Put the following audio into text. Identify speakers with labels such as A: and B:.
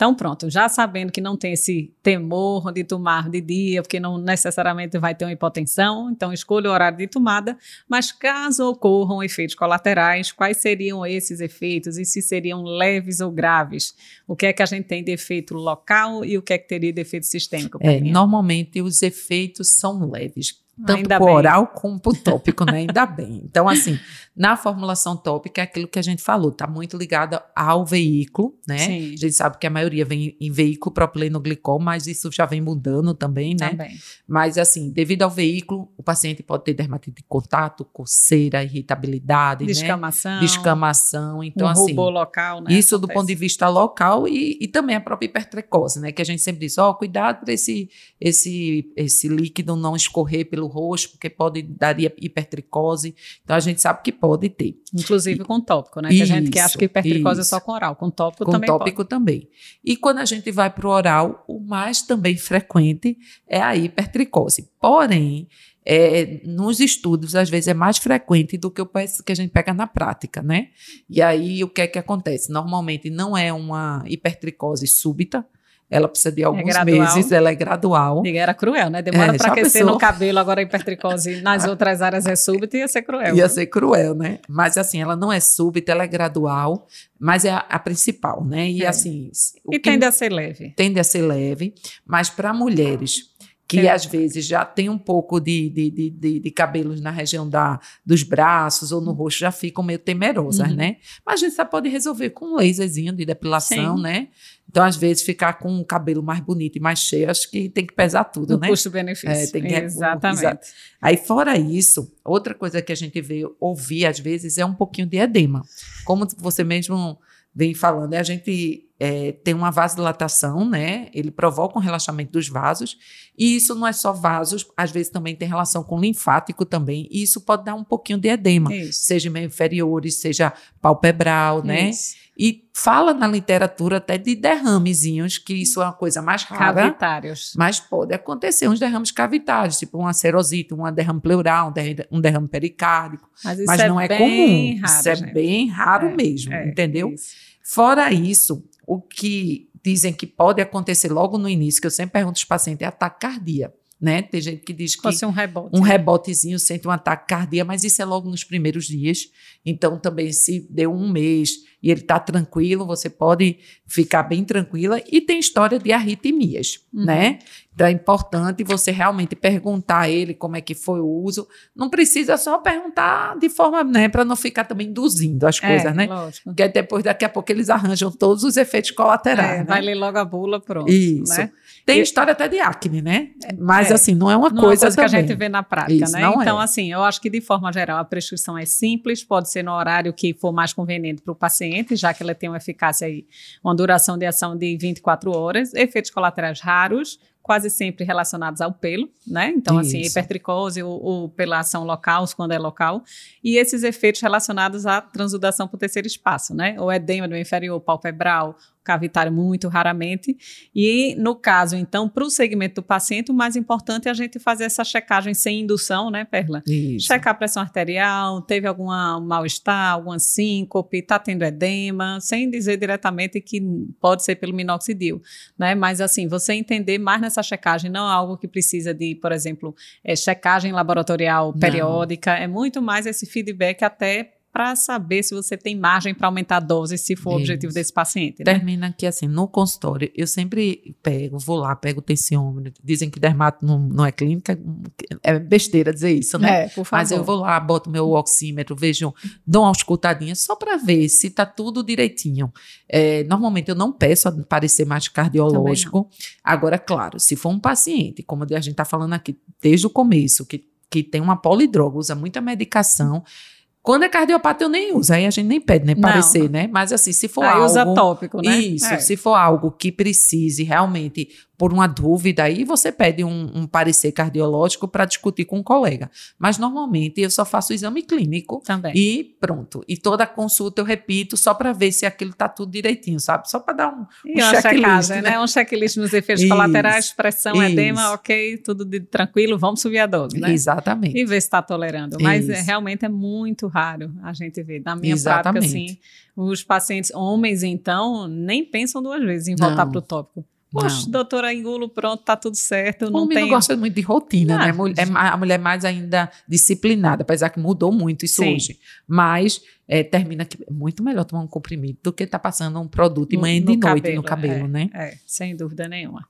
A: Então, pronto, já sabendo que não tem esse temor de tomar de dia, porque não necessariamente vai ter uma hipotensão, então escolha o horário de tomada, mas caso ocorram efeitos colaterais, quais seriam esses efeitos e se seriam leves ou graves? O que é que a gente tem de efeito local e o que é que teria de efeito sistêmico?
B: É, normalmente os efeitos são leves tanto Ainda por bem. oral como por tópico, né? Ainda bem. Então, assim, na formulação tópica é aquilo que a gente falou, tá muito ligada ao veículo, né? Sim. A gente sabe que a maioria vem em veículo propileno-glicol, mas isso já vem mudando também, né? Também. Mas, assim, devido ao veículo, o paciente pode ter dermatite de contato, coceira, irritabilidade,
A: descamação,
B: né? Descamação. Então,
A: um
B: assim.
A: local, né?
B: Isso Acontece. do ponto de vista local e, e também a própria hipertrecose, né? Que a gente sempre diz, ó, oh, cuidado para esse, esse, esse líquido não escorrer pelo rosto, porque pode dar hipertricose. Então, a gente sabe que pode ter.
A: Inclusive com tópico, né? Que isso, a gente que acha que hipertricose isso. é só com oral, com tópico com também
B: Com tópico
A: pode.
B: também. E quando a gente vai para o oral, o mais também frequente é a hipertricose. Porém, é, nos estudos, às vezes, é mais frequente do que o que a gente pega na prática, né? E aí, o que é que acontece? Normalmente não é uma hipertricose súbita, ela precisa de é alguns é meses, ela é gradual.
A: Diga, era cruel, né? Demora é, para aquecer pensou? no cabelo, agora a hipertricose nas outras áreas é súbita, ia ser cruel.
B: Ia né? ser cruel, né? Mas assim, ela não é súbita, ela é gradual, mas é a, a principal, né? E é. assim.
A: E tende a ser leve.
B: Tende a ser leve, mas para mulheres que é. às vezes já tem um pouco de, de, de, de, cabelos na região da, dos braços ou no rosto, já ficam meio temerosas, uhum. né? Mas a gente só pode resolver com um laserzinho de depilação, Sim. né? Então, às vezes, ficar com um cabelo mais bonito e mais cheio, acho que tem que pesar tudo, né?
A: Custo-benefício. É, tem que Exatamente.
B: Aí, fora isso, outra coisa que a gente vê ouvir, às vezes, é um pouquinho de edema. Como você mesmo vem falando, né? a gente é, tem uma vasodilatação, né? Ele provoca um relaxamento dos vasos. E isso não é só vasos, às vezes também tem relação com linfático também. E isso pode dar um pouquinho de edema, isso. seja meio inferiores, seja palpebral, né? Isso. E fala na literatura até de derramezinhos, que isso é uma coisa mais rara.
A: Cavitários.
B: Mas pode acontecer uns derrames cavitários, tipo uma serosite, um derrame pleural, um derrame pericárdico. Mas, mas não é, é comum. Raro, isso é gente. bem raro é, mesmo, é, entendeu? Isso. Fora isso, o que dizem que pode acontecer logo no início, que eu sempre pergunto aos pacientes, é ataque cardíaco. Né? Tem gente que diz que
A: Pode ser um rebote.
B: Um rebotezinho sente um ataque cardíaco, mas isso é logo nos primeiros dias. Então, também, se deu um mês e ele está tranquilo, você pode ficar bem tranquila. E tem história de arritmias, uhum. né? Então é importante você realmente perguntar a ele como é que foi o uso. Não precisa só perguntar de forma, né, para não ficar também induzindo as é, coisas, né? Lógico. Porque depois, daqui a pouco, eles arranjam todos os efeitos colaterais. É, né?
A: Vai ler logo a bula, pronto.
B: Isso. Né? Tem e, história até de acne, né? Mas é, assim, não é uma não coisa, é coisa
A: que a gente vê na prática, Isso, né? Então, é. assim, eu acho que de forma geral a prescrição é simples, pode ser no horário que for mais conveniente para o paciente, já que ela tem uma eficácia aí, uma duração de ação de 24 horas, efeitos colaterais raros quase sempre relacionados ao pelo, né? Então, assim, Isso. assim, hipertricose ou, ou, pela ação local, quando é local, e esses efeitos relacionados à transudação por terceiro espaço, né? O edema do inferior palpebral, cavitário muito raramente. E no caso, então, para o segmento do paciente, o mais importante é a gente fazer essa checagem sem indução, né, Perla? Isso. Checar a pressão arterial, teve algum mal-estar, alguma síncope, está tendo edema, sem dizer diretamente que pode ser pelo minoxidil, né? Mas assim, você entender mais nessa checagem, não é algo que precisa de, por exemplo, é, checagem laboratorial periódica, não. é muito mais esse feedback até para saber se você tem margem para aumentar a dose, se for Isso. o objetivo desse paciente.
B: Né? Termina que, assim, no consultório, eu sempre pego, vou lá, pego o tensiômetro. Dizem que dermato não, não é clínica, é besteira dizer isso, né?
A: É, por favor.
B: Mas eu vou lá, boto meu oxímetro, vejo, dou uma escutadinha só para ver se está tudo direitinho. É, normalmente eu não peço a parecer mais cardiológico. Agora, claro, se for um paciente, como a gente está falando aqui desde o começo, que, que tem uma polidroga, usa muita medicação. Quando é cardiopata, eu nem uso, aí a gente nem pede, né? Parecer, né? Mas assim, se for aí algo.
A: usa tópico, né?
B: Isso, é. se for algo que precise realmente por uma dúvida, aí você pede um, um parecer cardiológico para discutir com um colega. Mas normalmente eu só faço o exame clínico
A: Também.
B: e pronto. E toda consulta eu repito só para ver se aquilo está tudo direitinho, sabe? Só para dar um,
A: um checklist. Né? né? Um checklist nos efeitos isso, colaterais, pressão, isso. edema, ok, tudo de, tranquilo, vamos subir a dose, né?
B: Exatamente.
A: E ver se está tolerando. Mas é, realmente é muito raro raro a gente ver. Na minha Exatamente. prática, assim, os pacientes homens, então, nem pensam duas vezes em voltar para o tópico. Poxa, doutora, engulo, pronto, tá tudo certo. O não homem
B: tem... não gosta muito de rotina, né? É, a mulher mais ainda disciplinada, apesar que mudou muito isso Sim. hoje. Mas é, termina que é muito melhor tomar um comprimido do que estar tá passando um produto de manhã e de noite cabelo, no cabelo,
A: é,
B: né?
A: É, sem dúvida nenhuma.